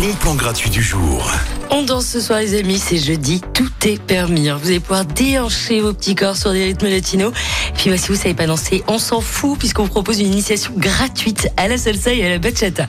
bon plan gratuit du jour. On danse ce soir les amis, c'est jeudi, tout est permis. hein. Vous allez pouvoir déhancher vos petits corps sur des rythmes latinos. Puis bah, si vous savez pas danser, on s'en fout puisqu'on vous propose une initiation gratuite à la salsa et à la bachata.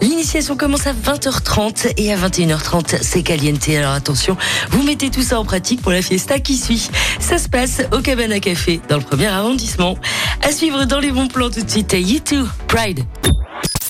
L'initiation commence à 20h30 et à 21h30 c'est caliente. Alors attention, vous mettez tout ça en pratique pour la fiesta qui suit. Ça se passe au Cabana Café dans le premier arrondissement. À suivre dans les bons plans tout de suite. You too, Pride.